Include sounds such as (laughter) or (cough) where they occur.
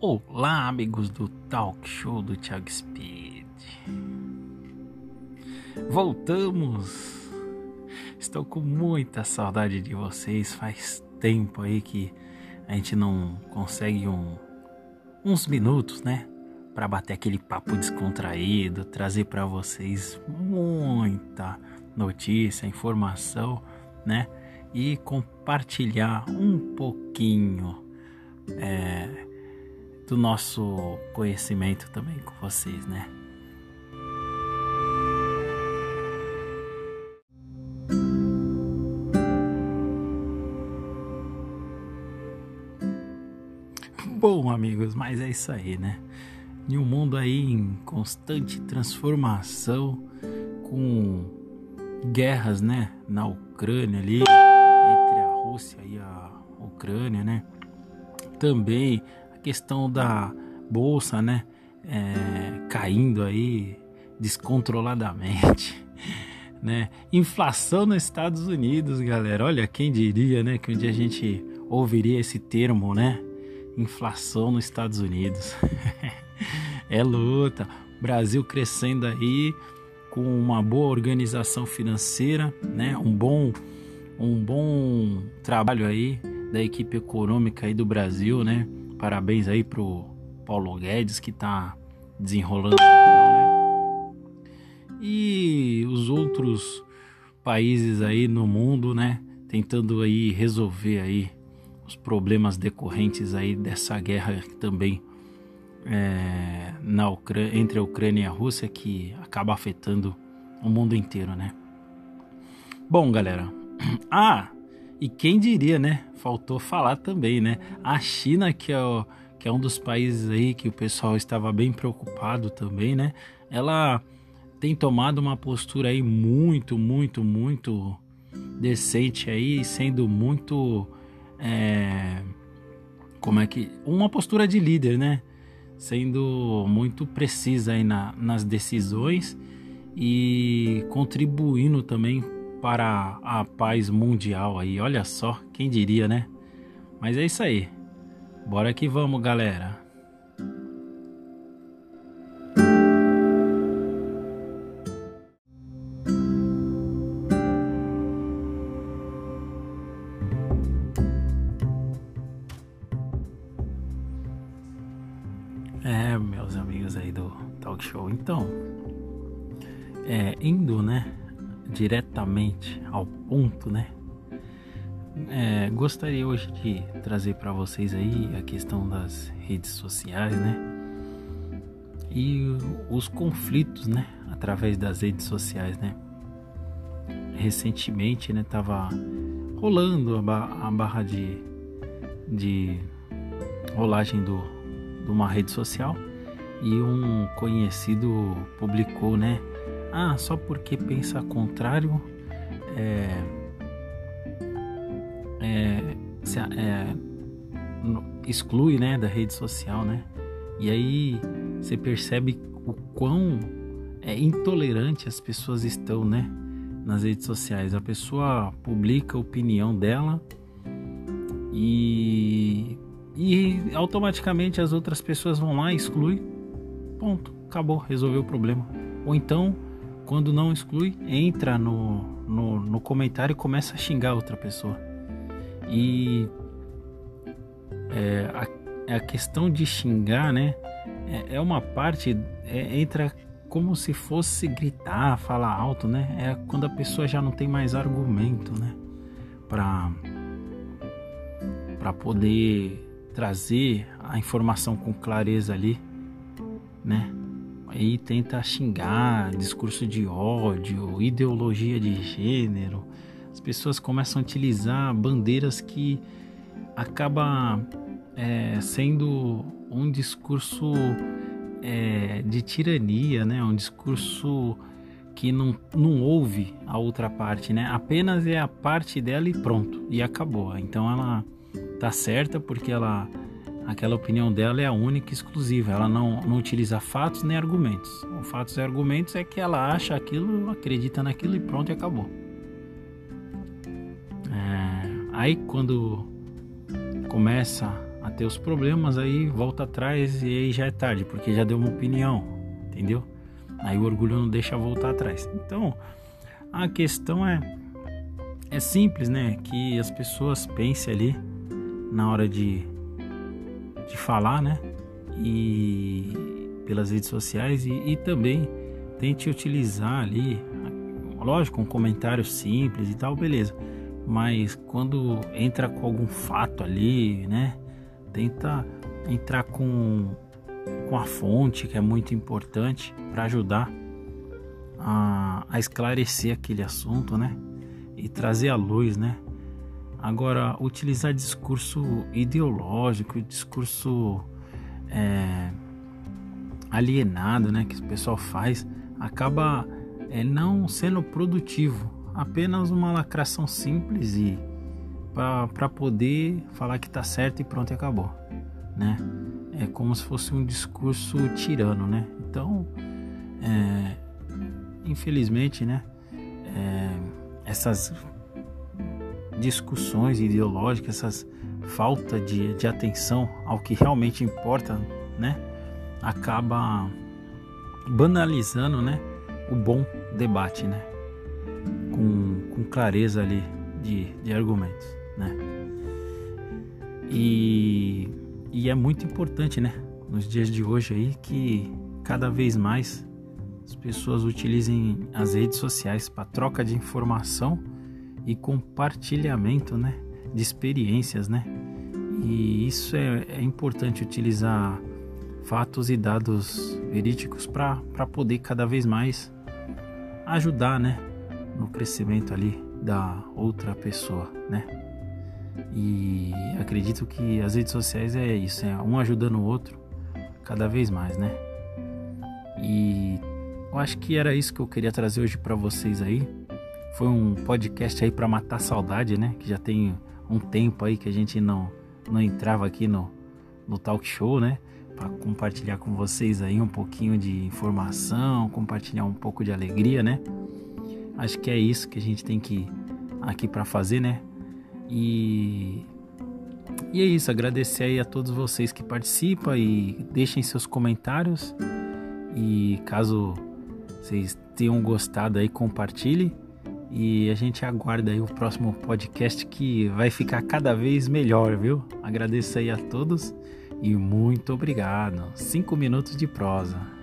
Olá, amigos do Talk Show do Thiago Speed. Voltamos. Estou com muita saudade de vocês. Faz tempo aí que a gente não consegue um, uns minutos, né, para bater aquele papo descontraído, trazer para vocês muita notícia, informação, né, e compartilhar um pouquinho. É, do nosso conhecimento também com vocês, né? Bom, amigos, mas é isso aí, né? Em um mundo aí em constante transformação, com guerras, né, na Ucrânia ali, entre a Rússia e a Ucrânia, né? Também questão da bolsa, né? É, caindo aí descontroladamente, (laughs) né? Inflação nos Estados Unidos, galera. Olha, quem diria, né? Que um dia a gente ouviria esse termo, né? Inflação nos Estados Unidos. (laughs) é luta. Brasil crescendo aí com uma boa organização financeira, né? Um bom, um bom trabalho aí da equipe econômica aí do Brasil, né? Parabéns aí pro Paulo Guedes que tá desenrolando né? E os outros países aí no mundo, né, tentando aí resolver aí os problemas decorrentes aí dessa guerra também é, na Ucrânia, entre a Ucrânia e a Rússia que acaba afetando o mundo inteiro, né? Bom, galera. (clears throat) Ah, e quem diria, né? Faltou falar também, né? A China, que é, o, que é um dos países aí que o pessoal estava bem preocupado também, né? Ela tem tomado uma postura aí muito, muito, muito decente aí, sendo muito. É, como é que. Uma postura de líder, né? Sendo muito precisa aí na, nas decisões e contribuindo também para a paz mundial aí. Olha só, quem diria, né? Mas é isso aí. Bora que vamos, galera. É, meus amigos aí do Talk Show. Então, é, indo, né, diretamente ao ponto, né? É, gostaria hoje de trazer para vocês aí a questão das redes sociais, né? E os conflitos, né? Através das redes sociais, né? Recentemente, né? Tava rolando a, barra, a barra de, de rolagem do, de uma rede social e um conhecido publicou, né? Ah, só porque pensa contrário é, é, se, é, exclui né, da rede social, né? E aí você percebe o quão é, intolerante as pessoas estão, né? Nas redes sociais. A pessoa publica a opinião dela e, e automaticamente as outras pessoas vão lá e excluem. Ponto. Acabou, resolveu o problema. Ou então quando não exclui, entra no, no, no comentário e começa a xingar outra pessoa. E é, a, a questão de xingar, né? É, é uma parte, é, entra como se fosse gritar, falar alto, né? É quando a pessoa já não tem mais argumento, né? Para para poder trazer a informação com clareza ali, né? Aí tenta xingar, discurso de ódio, ideologia de gênero. As pessoas começam a utilizar bandeiras que acaba é, sendo um discurso é, de tirania, né? Um discurso que não, não ouve a outra parte, né? Apenas é a parte dela e pronto, e acabou. Então ela tá certa porque ela aquela opinião dela é a única e exclusiva. Ela não, não utiliza fatos nem argumentos. O fatos e argumentos é que ela acha aquilo, acredita naquilo e pronto e acabou. É, aí quando começa a ter os problemas, aí volta atrás e aí já é tarde, porque já deu uma opinião, entendeu? Aí o orgulho não deixa voltar atrás. Então, a questão é é simples, né? Que as pessoas pensem ali na hora de, de falar, né? E pelas redes sociais e, e também tente utilizar ali, lógico, um comentário simples e tal, beleza. Mas quando entra com algum fato ali, né? Tenta entrar com, com a fonte, que é muito importante para ajudar a, a esclarecer aquele assunto, né? E trazer à luz, né? Agora, utilizar discurso ideológico, discurso é, alienado, né? Que o pessoal faz, acaba é, não sendo produtivo. Apenas uma lacração simples e para poder falar que tá certo e pronto e acabou, né? É como se fosse um discurso tirano, né? Então, é, infelizmente, né? É, essas discussões ideológicas, essas falta de, de atenção ao que realmente importa, né? Acaba banalizando, né? O bom debate, né? Com, com clareza ali de, de argumentos né? E, e é muito importante, né? Nos dias de hoje aí que cada vez mais as pessoas utilizem as redes sociais para troca de informação e compartilhamento, né? De experiências, né? E isso é, é importante utilizar fatos e dados verídicos para poder cada vez mais ajudar, né? No crescimento ali da outra pessoa, né? E acredito que as redes sociais é isso, é um ajudando o outro cada vez mais, né? E eu acho que era isso que eu queria trazer hoje para vocês aí. Foi um podcast aí para matar saudade, né? Que já tem um tempo aí que a gente não não entrava aqui no no talk show, né? Para compartilhar com vocês aí um pouquinho de informação, compartilhar um pouco de alegria, né? Acho que é isso que a gente tem que aqui para fazer, né? E, e é isso, agradecer aí a todos vocês que participam e deixem seus comentários. E caso vocês tenham gostado aí, compartilhe. E a gente aguarda aí o próximo podcast que vai ficar cada vez melhor, viu? Agradeço aí a todos e muito obrigado. Cinco minutos de prosa.